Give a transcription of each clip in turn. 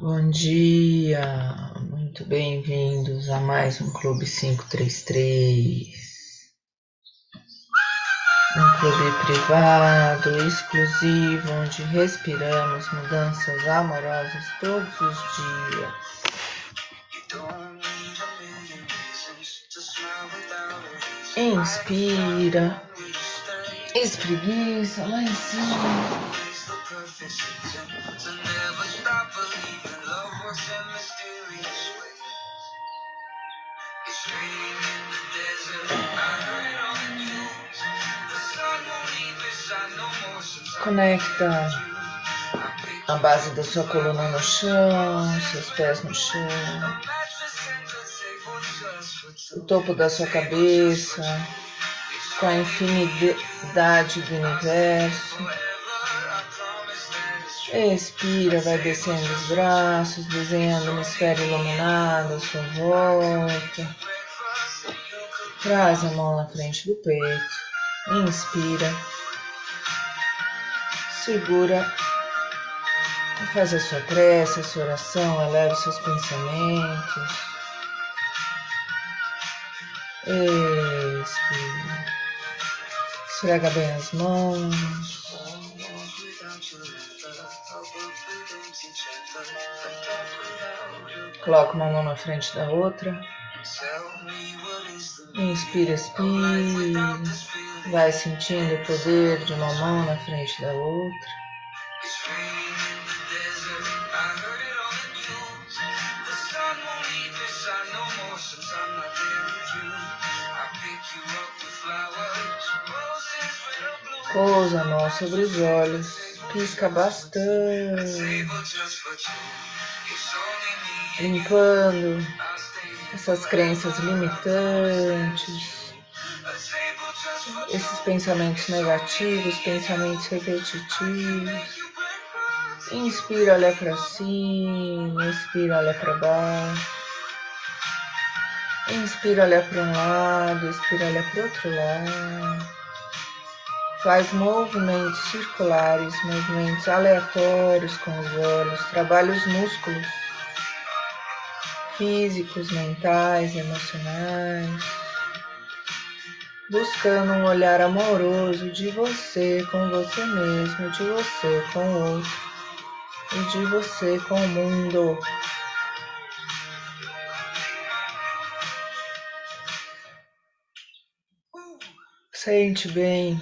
Bom dia, muito bem-vindos a mais um Clube 533. Um clube privado, exclusivo, onde respiramos mudanças amorosas todos os dias. Inspira, espreguiça lá em cima. Conecta a base da sua coluna no chão, seus pés no chão, o topo da sua cabeça, com a infinidade do universo. Expira, vai descendo os braços, desenhando uma esfera iluminada à sua volta. Traz a mão na frente do peito. Inspira. Segura. Faz a sua prece, a sua oração, eleva os seus pensamentos. Expira. Esfrega bem as mãos. Coloca uma mão na frente da outra. Inspira, expira. Vai sentindo o poder de uma mão na frente da outra. Pousa a mão sobre os olhos pisca bastante, limpando essas crenças limitantes, esses pensamentos negativos, pensamentos repetitivos. Inspira, olha para cima, expira, olha para baixo. Inspira, olha para um lado, expira, olha para outro lado. Faz movimentos circulares, movimentos aleatórios com os olhos, trabalha os músculos físicos, mentais, emocionais, buscando um olhar amoroso de você com você mesmo, de você com o outro e de você com o mundo. Sente bem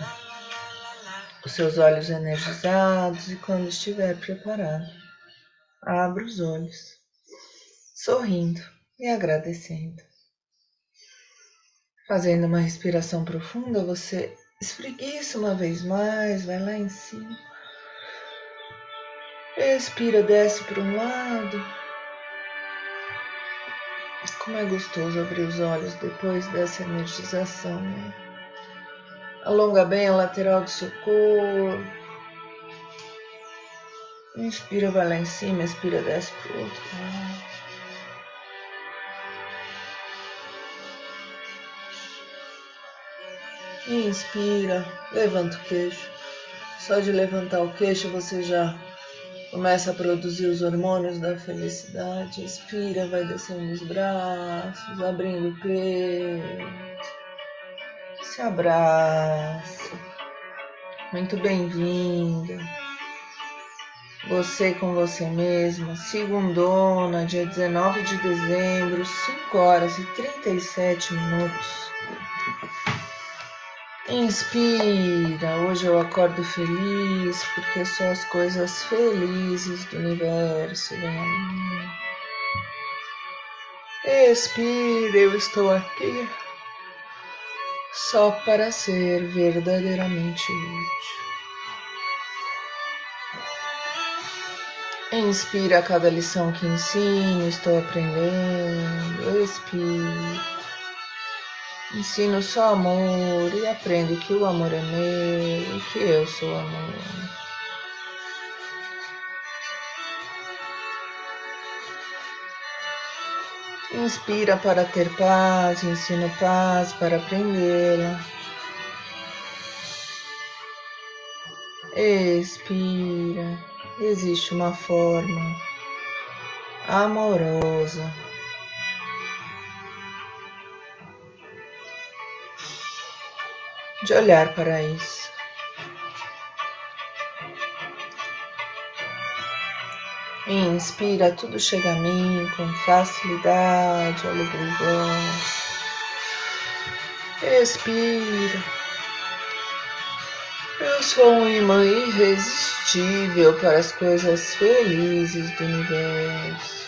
os seus olhos energizados e quando estiver preparado, abra os olhos, sorrindo e agradecendo. Fazendo uma respiração profunda, você espreguiça uma vez mais, vai lá em cima. Expira, desce para um lado. Como é gostoso abrir os olhos depois dessa energização. Né? Alonga bem a lateral do seu corpo. Inspira, vai lá em cima, expira, desce para o outro lado. Inspira, levanta o queixo. Só de levantar o queixo você já começa a produzir os hormônios da felicidade. Expira, vai descendo os braços, abrindo o peito se abraça. Muito bem-vinda. Você com você mesma, segundona, dia 19 de dezembro, 5 horas e 37 minutos. Inspira, hoje eu acordo feliz porque só as coisas felizes do universo vêm a mim. Expira, eu estou aqui só para ser verdadeiramente útil. Inspira cada lição que ensino, estou aprendendo. Expira. Ensino só amor e aprendo que o amor é meu e que eu sou amor. Inspira para ter paz, ensina paz para aprendê-la. Expira. Existe uma forma amorosa. De olhar para isso. Inspira, tudo chega a mim com facilidade, alegria. Expira. Eu sou um imã irresistível para as coisas felizes do universo.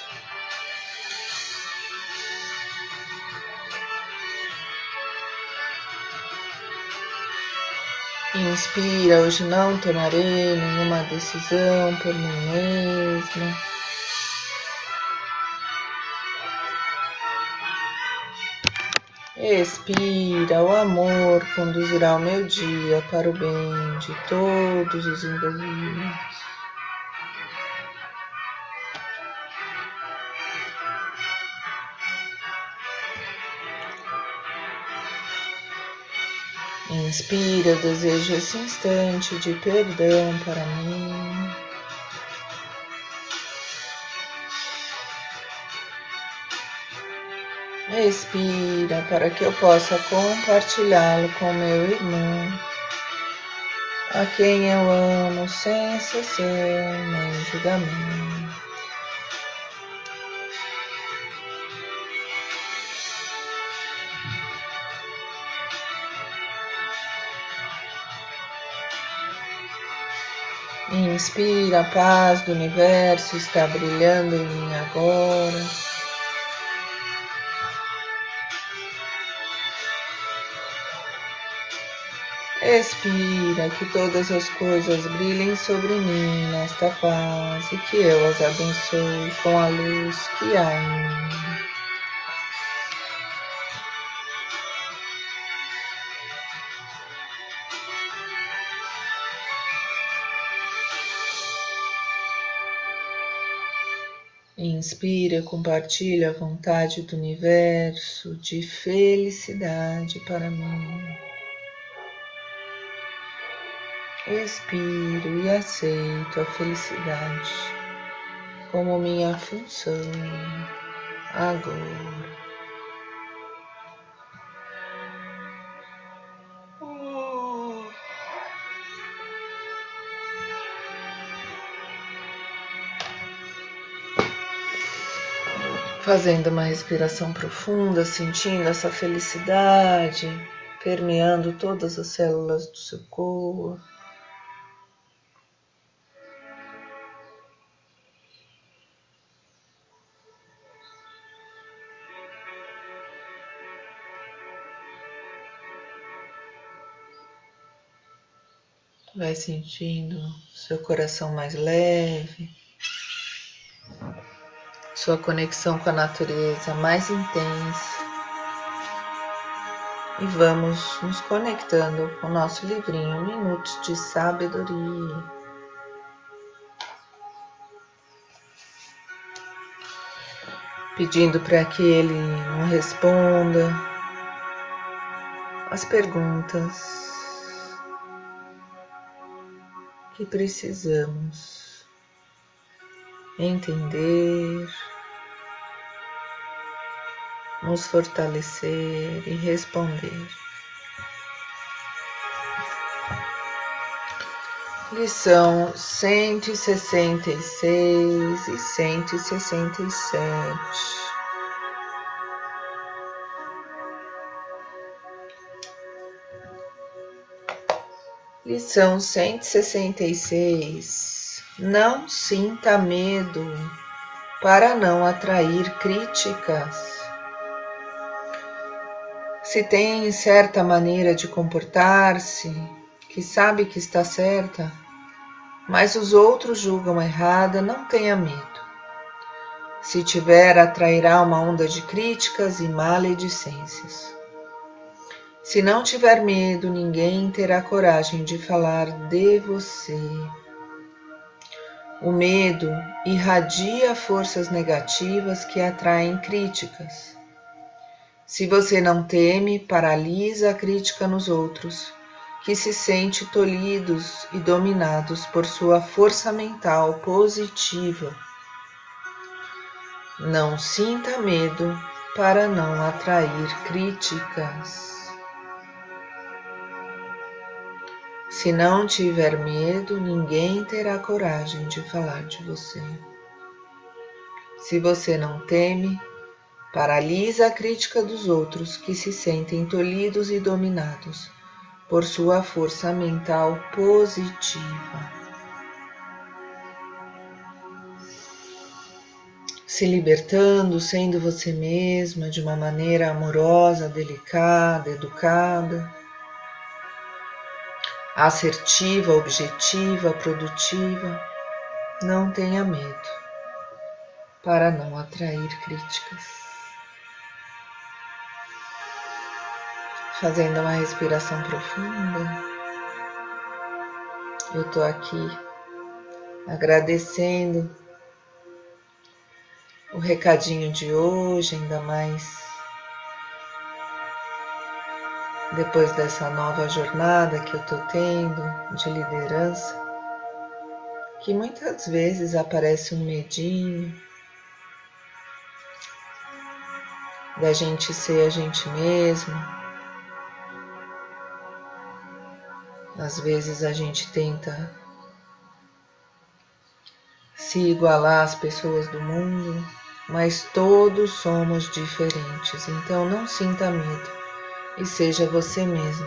Inspira, hoje não tomarei nenhuma decisão por mim mesma. Expira, o amor conduzirá o meu dia para o bem de todos os envolvidos. Inspira, desejo esse instante de perdão para mim. Respira para que eu possa compartilhá-lo com meu irmão, a quem eu amo sem exceção nem julgamento. Inspira, a paz do universo está brilhando em mim agora. Expira que todas as coisas brilhem sobre mim nesta paz e que eu as abençoe com a luz que há em mim. Inspira, compartilha a vontade do universo de felicidade para mim. Expiro e aceito a felicidade como minha função agora. Fazendo uma respiração profunda, sentindo essa felicidade permeando todas as células do seu corpo. Vai sentindo seu coração mais leve, sua conexão com a natureza mais intensa. E vamos nos conectando com o nosso livrinho Minutos de Sabedoria. Pedindo para que ele nos responda as perguntas que precisamos entender, nos fortalecer e responder. Lição cento e sessenta e seis e cento e sessenta e sete. Lição 166. Não sinta medo para não atrair críticas. Se tem certa maneira de comportar-se, que sabe que está certa, mas os outros julgam errada, não tenha medo. Se tiver, atrairá uma onda de críticas e maledicências. Se não tiver medo, ninguém terá coragem de falar de você. O medo irradia forças negativas que atraem críticas. Se você não teme, paralisa a crítica nos outros, que se sente tolhidos e dominados por sua força mental positiva. Não sinta medo para não atrair críticas. Se não tiver medo, ninguém terá coragem de falar de você. Se você não teme, paralisa a crítica dos outros que se sentem tolhidos e dominados por sua força mental positiva. Se libertando, sendo você mesma de uma maneira amorosa, delicada, educada, assertiva, objetiva, produtiva, não tenha medo para não atrair críticas. Fazendo uma respiração profunda, eu estou aqui agradecendo o recadinho de hoje, ainda mais depois dessa nova jornada que eu estou tendo de liderança, que muitas vezes aparece um medinho, da gente ser a gente mesmo. Às vezes a gente tenta se igualar às pessoas do mundo, mas todos somos diferentes, então não sinta medo e seja você mesmo.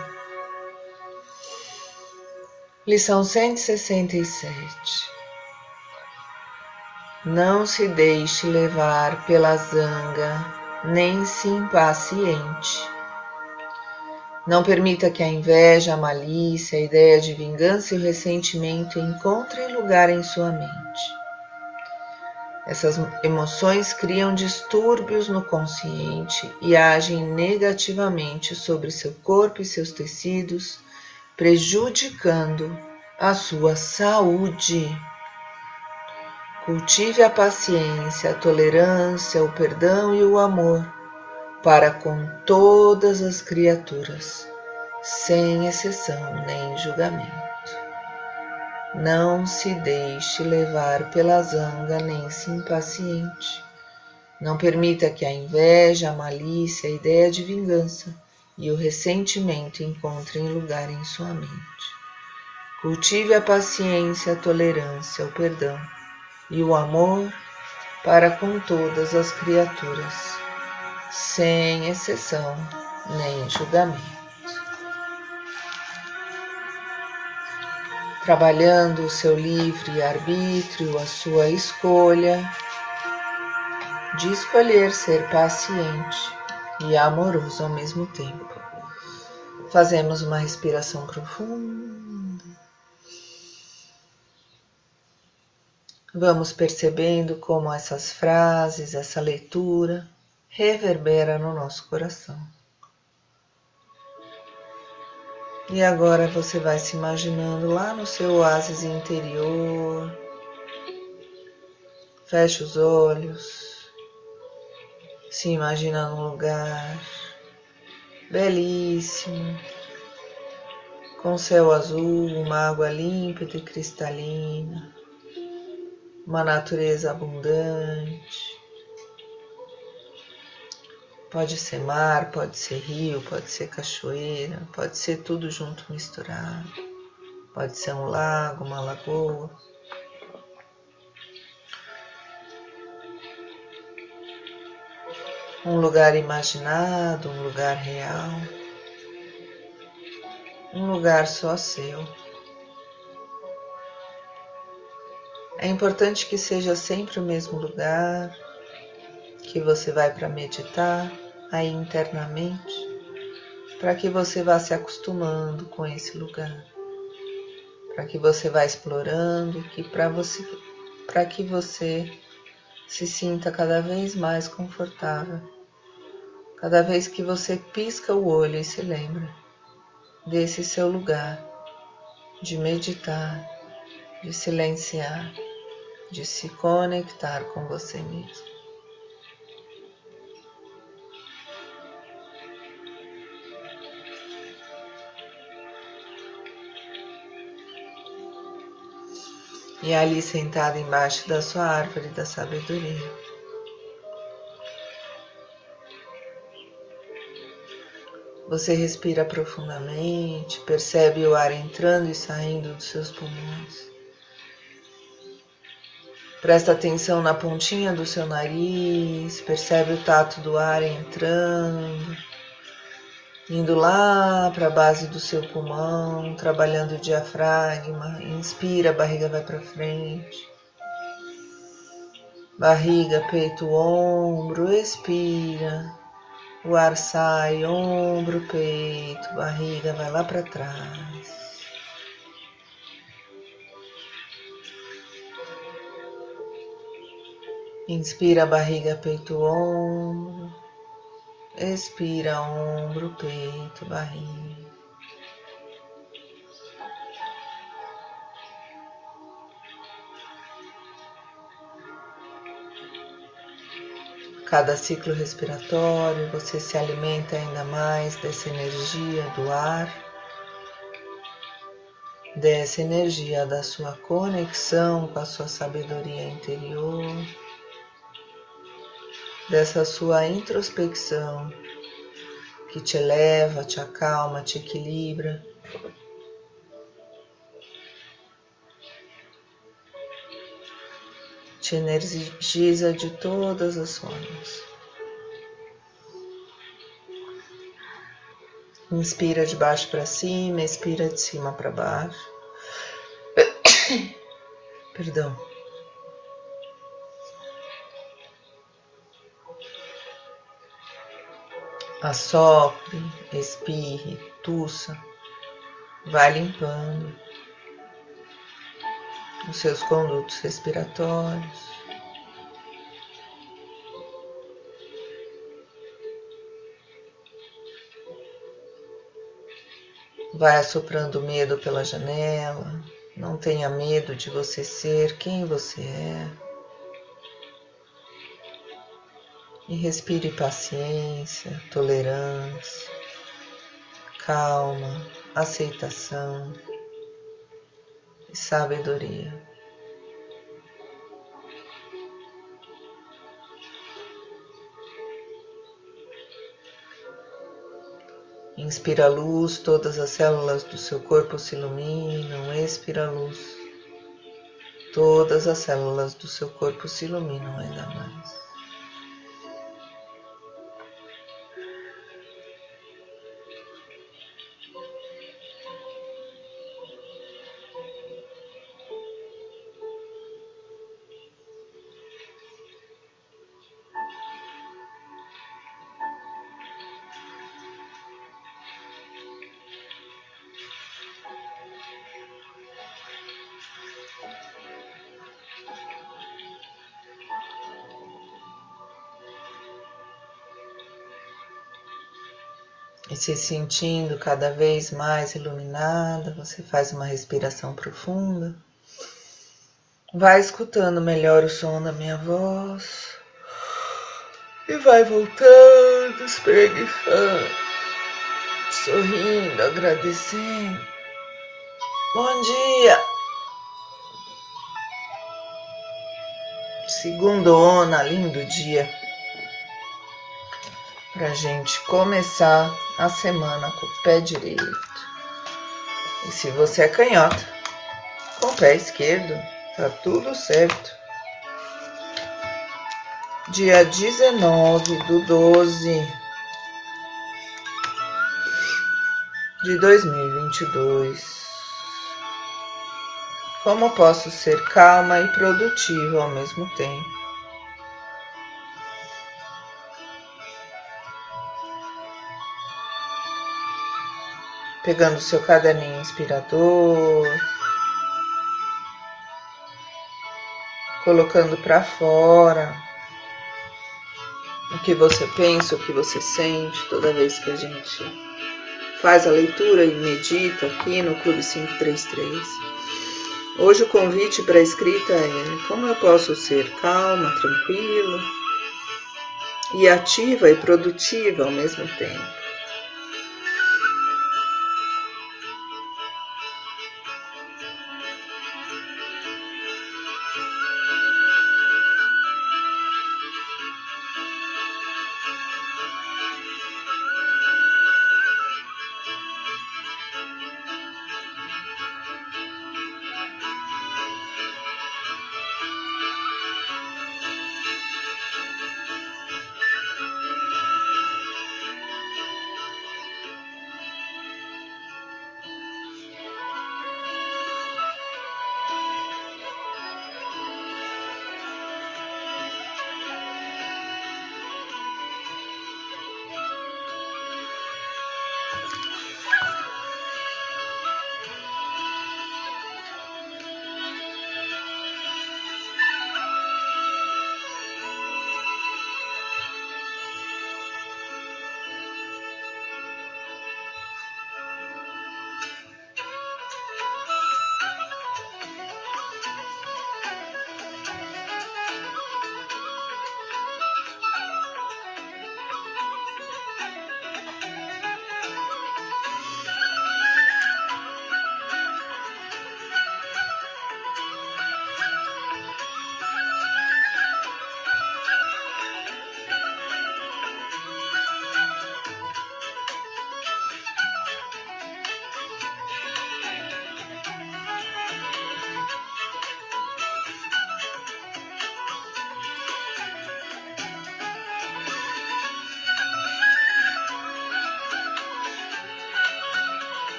Lição 167 Não se deixe levar pela zanga nem se impaciente. Não permita que a inveja, a malícia, a ideia de vingança e o ressentimento encontrem lugar em sua mente. Essas emoções criam distúrbios no consciente e agem negativamente sobre seu corpo e seus tecidos, prejudicando a sua saúde. Cultive a paciência, a tolerância, o perdão e o amor para com todas as criaturas, sem exceção nem julgamento. Não se deixe levar pela zanga nem se impaciente. Não permita que a inveja, a malícia, a ideia de vingança e o ressentimento encontrem lugar em sua mente. Cultive a paciência, a tolerância, o perdão e o amor para com todas as criaturas, sem exceção nem julgamento. Trabalhando o seu livre arbítrio, a sua escolha de escolher ser paciente e amoroso ao mesmo tempo. Fazemos uma respiração profunda. Vamos percebendo como essas frases, essa leitura reverbera no nosso coração. E agora você vai se imaginando lá no seu oásis interior. Feche os olhos. Se imagina num lugar belíssimo, com céu azul, uma água límpida e cristalina uma natureza abundante. Pode ser mar, pode ser rio, pode ser cachoeira, pode ser tudo junto misturado. Pode ser um lago, uma lagoa. Um lugar imaginado, um lugar real. Um lugar só seu. É importante que seja sempre o mesmo lugar que você vai para meditar aí internamente, para que você vá se acostumando com esse lugar, para que você vá explorando, que para você, para que você se sinta cada vez mais confortável. Cada vez que você pisca o olho e se lembra desse seu lugar de meditar, de silenciar de se conectar com você mesmo. e ali sentado embaixo da sua árvore da sabedoria. Você respira profundamente, percebe o ar entrando e saindo dos seus pulmões. Presta atenção na pontinha do seu nariz, percebe o tato do ar entrando indo lá para a base do seu pulmão, trabalhando o diafragma. Inspira, barriga vai para frente. Barriga, peito, ombro, expira. O ar sai, ombro, peito, barriga vai lá para trás. Inspira barriga, peito, ombro. Expira ombro, peito, barriga. Cada ciclo respiratório você se alimenta ainda mais dessa energia do ar, dessa energia da sua conexão com a sua sabedoria interior, dessa sua introspecção que te eleva, te acalma, te equilibra. te energiza de todas as formas. Inspira de baixo para cima, expira de cima para baixo. Perdão. Assopre, expire, tussa. Vai limpando os seus condutos respiratórios. Vai assoprando medo pela janela. Não tenha medo de você ser quem você é. E respire paciência, tolerância, calma, aceitação e sabedoria. Inspira a luz, todas as células do seu corpo se iluminam. Expira a luz, todas as células do seu corpo se iluminam ainda mais. E se sentindo cada vez mais iluminada, você faz uma respiração profunda. Vai escutando melhor o som da minha voz e vai voltando, espreguiçando, sorrindo, agradecendo. Bom dia! Segundo Ona, lindo dia para gente começar a semana com o pé direito. E se você é canhota, com o pé esquerdo, tá tudo certo. Dia 19 do 12 de 2022. Como posso ser calma e produtiva ao mesmo tempo? Pegando seu caderninho inspirador, colocando para fora o que você pensa, o que você sente toda vez que a gente faz a leitura e medita aqui no Clube 533. Hoje o convite para a escrita é como eu posso ser calma, tranquila e ativa e produtiva ao mesmo tempo.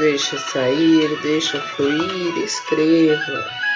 Deixa sair, deixa fluir, escreva.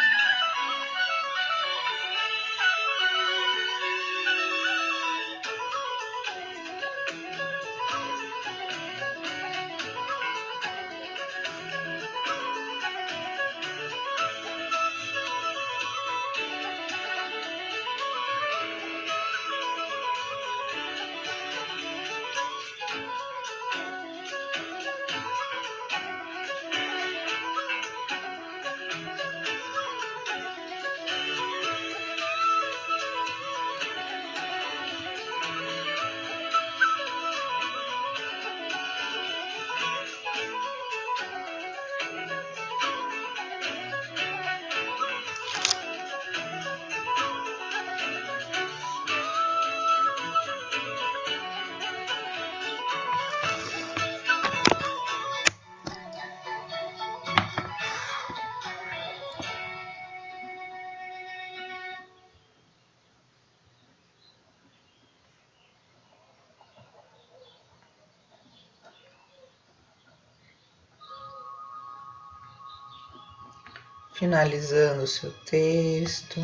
Finalizando o seu texto.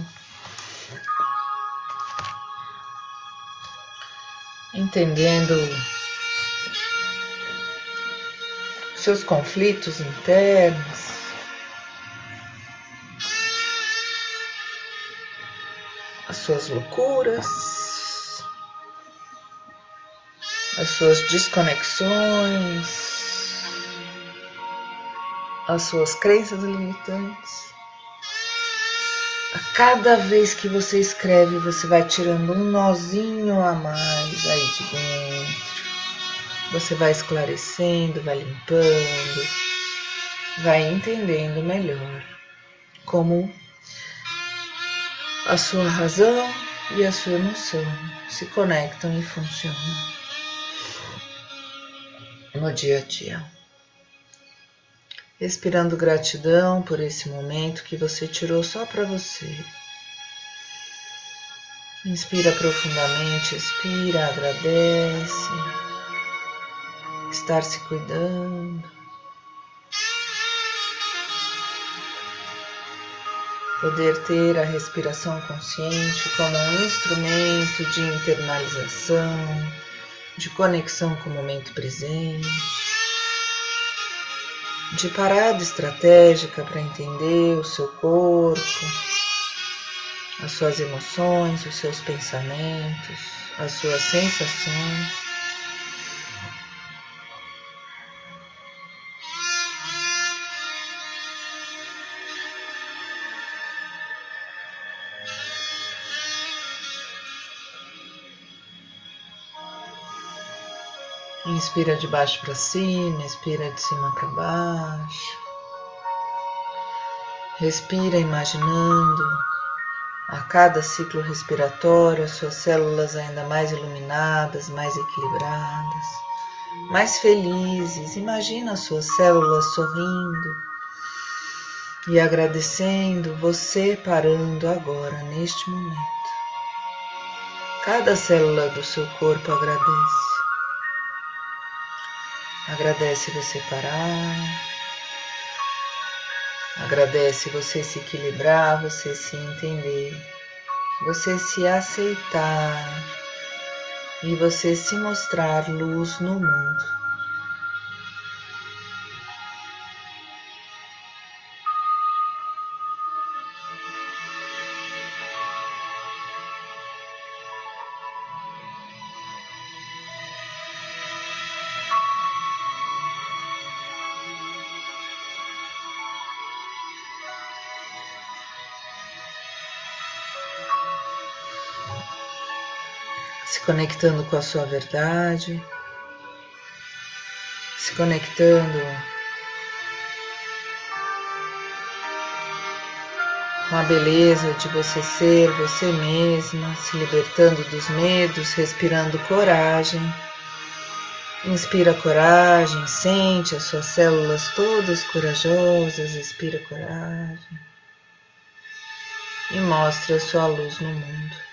Entendendo seus conflitos internos. As suas loucuras, as suas desconexões, as suas crenças limitantes. A cada vez que você escreve, você vai tirando um nozinho a mais aí de dentro. Você vai esclarecendo, vai limpando, vai entendendo melhor como a sua razão e a sua emoção se conectam e funcionam no dia a dia respirando gratidão por esse momento que você tirou só para você. Inspira profundamente, expira, agradece. Estar se cuidando. Poder ter a respiração consciente como um instrumento de internalização, de conexão com o momento presente de parada estratégica para entender o seu corpo, as suas emoções, os seus pensamentos, as suas sensações. Inspira de baixo para cima, expira de cima para baixo. Respira imaginando a cada ciclo respiratório as suas células ainda mais iluminadas, mais equilibradas, mais felizes. Imagina as suas células sorrindo e agradecendo você parando agora, neste momento. Cada célula do seu corpo agradece. Agradece você parar. Agradece você se equilibrar, você se entender, você se aceitar e você se mostrar luz no mundo. Se conectando com a sua verdade, se conectando com a beleza de você ser você mesma, se libertando dos medos, respirando coragem. Inspira coragem, sente as suas células todas corajosas, expira coragem e mostra a sua luz no mundo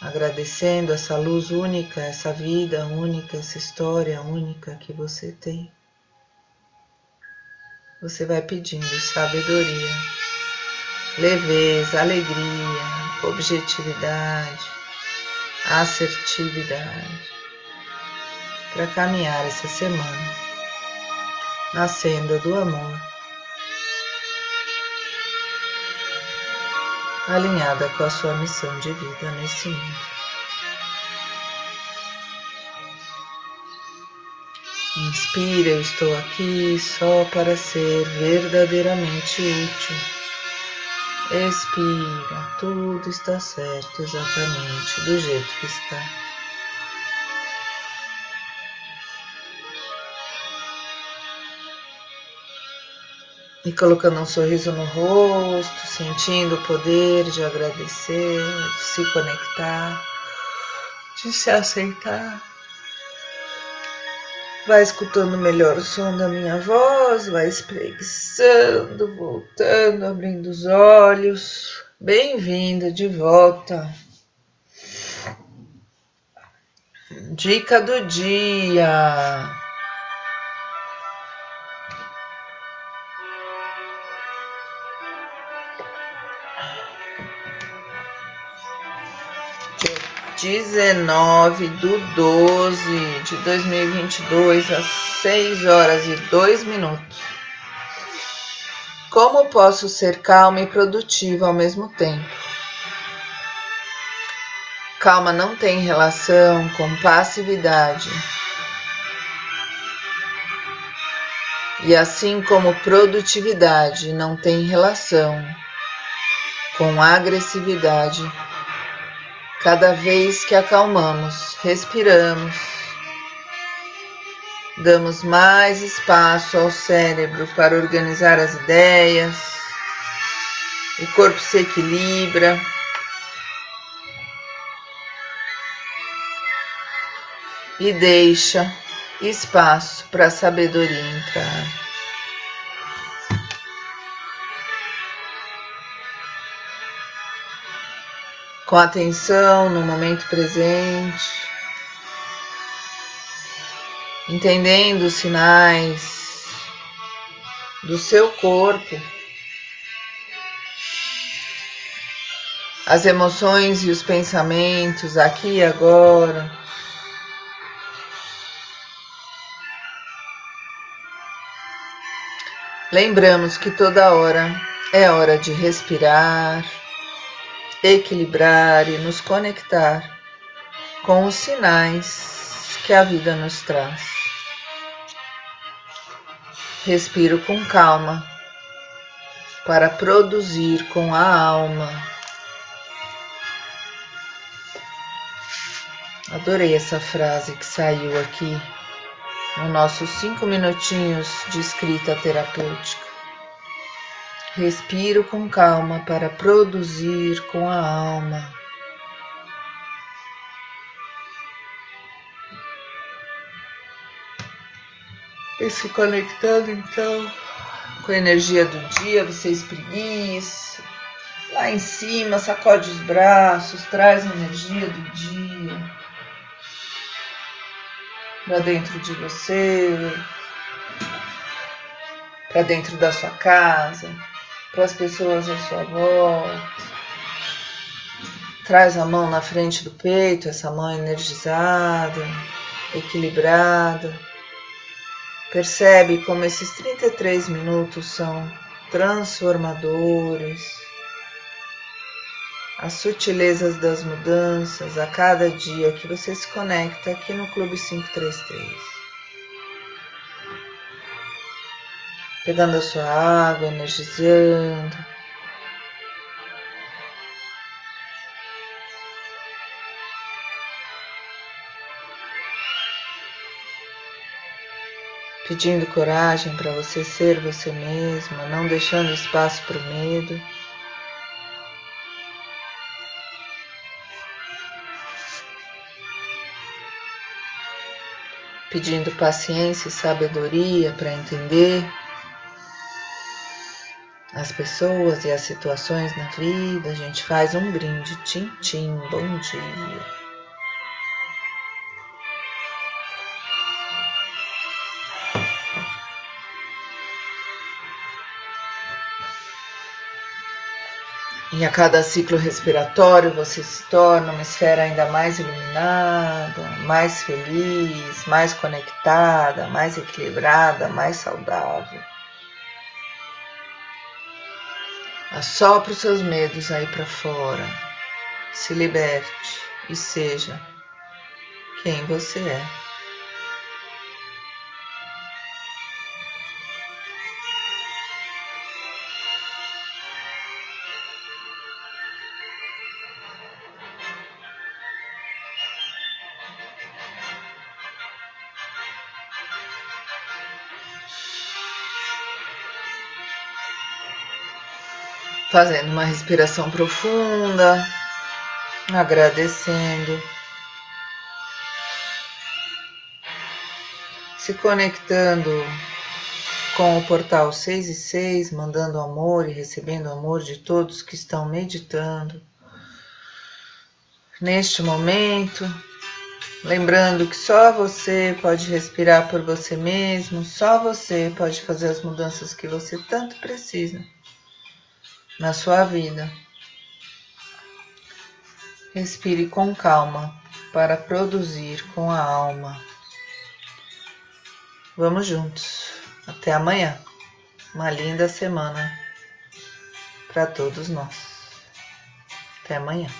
agradecendo essa luz única, essa vida única, essa história única que você tem. você vai pedindo sabedoria, leveza, alegria, objetividade, assertividade para caminhar essa semana, na senda do amor, alinhada com a sua missão de vida nesse mundo. Inspira, eu estou aqui só para ser verdadeiramente útil. Expira, tudo está certo exatamente do jeito que está. E colocando um sorriso no rosto, sentindo o poder de agradecer, de se conectar, de se aceitar. Vai escutando melhor o som da minha voz, vai espreguiçando, voltando, abrindo os olhos. Bem-vindo de volta. Dica do dia. 19 do 12 de 2022, às 6 horas e 2 minutos. Como posso ser calma e produtiva ao mesmo tempo? Calma não tem relação com passividade. E assim como produtividade não tem relação com agressividade Cada vez que acalmamos, respiramos, damos mais espaço ao cérebro para organizar as ideias, o corpo se equilibra. E deixa espaço para a sabedoria entrar. Com atenção no momento presente, entendendo os sinais do seu corpo, as emoções e os pensamentos aqui e agora. Lembramos que toda hora é hora de respirar equilibrar e nos conectar com os sinais que a vida nos traz. Respiro com calma para produzir com a alma. Adorei essa frase que saiu aqui nos nossos cinco minutinhos de escrita terapêutica. Respiro com calma para produzir com a alma. E se conectando então com a energia do dia, você espreguiça. Lá em cima, sacode os braços, traz a energia do dia para dentro de você, para dentro da sua casa para as pessoas à sua volta. Traz a mão na frente do peito, essa mão energizada, equilibrada. Percebe como esses 33 minutos são transformadores. As sutilezas das mudanças a cada dia que você se conecta aqui no Clube 533. Pegando a sua água, energizando. Pedindo coragem para você ser você mesma, não deixando espaço para o medo. Pedindo paciência e sabedoria para entender as pessoas e as situações na vida, a gente faz um brinde. tim, tim bom dia. E a cada ciclo respiratório você se torna uma esfera ainda mais iluminada, mais feliz, mais conectada, mais equilibrada, mais saudável. Assopra os seus medos aí para fora. Se liberte e seja quem você é. Fazendo uma respiração profunda, agradecendo, se conectando com o portal 6 e 6, mandando amor e recebendo amor de todos que estão meditando. Neste momento, lembrando que só você pode respirar por você mesmo, só você pode fazer as mudanças que você tanto precisa na sua vida. Respire com calma para produzir com a alma. Vamos juntos. Até amanhã. Uma linda semana para todos nós. Até amanhã.